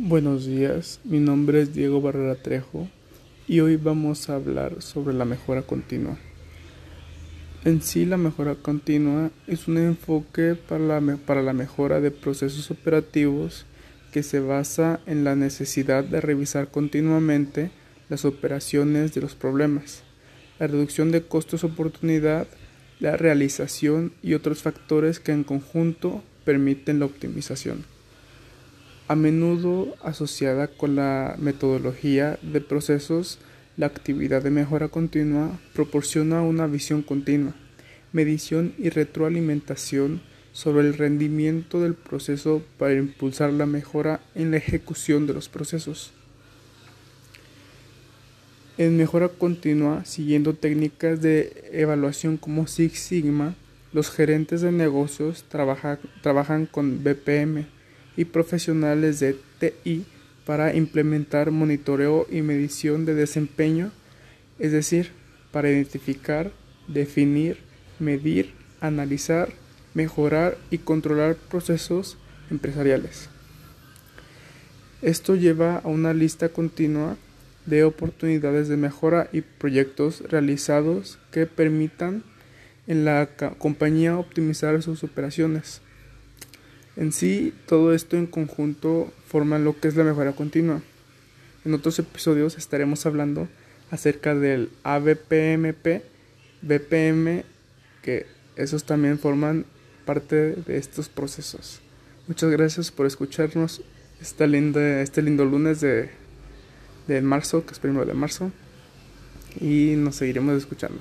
Buenos días, mi nombre es Diego Barrera Trejo y hoy vamos a hablar sobre la mejora continua. En sí, la mejora continua es un enfoque para la, para la mejora de procesos operativos que se basa en la necesidad de revisar continuamente las operaciones de los problemas, la reducción de costos oportunidad, la realización y otros factores que en conjunto permiten la optimización a menudo asociada con la metodología de procesos, la actividad de mejora continua proporciona una visión continua, medición y retroalimentación sobre el rendimiento del proceso para impulsar la mejora en la ejecución de los procesos. En mejora continua, siguiendo técnicas de evaluación como Six Sigma, los gerentes de negocios trabajan con BPM, y profesionales de TI para implementar monitoreo y medición de desempeño, es decir, para identificar, definir, medir, analizar, mejorar y controlar procesos empresariales. Esto lleva a una lista continua de oportunidades de mejora y proyectos realizados que permitan en la compañía optimizar sus operaciones. En sí, todo esto en conjunto forma lo que es la mejora continua. En otros episodios estaremos hablando acerca del ABPMP, BPM, que esos también forman parte de estos procesos. Muchas gracias por escucharnos este lindo, lunes de, de marzo, que es primero de marzo, y nos seguiremos escuchando.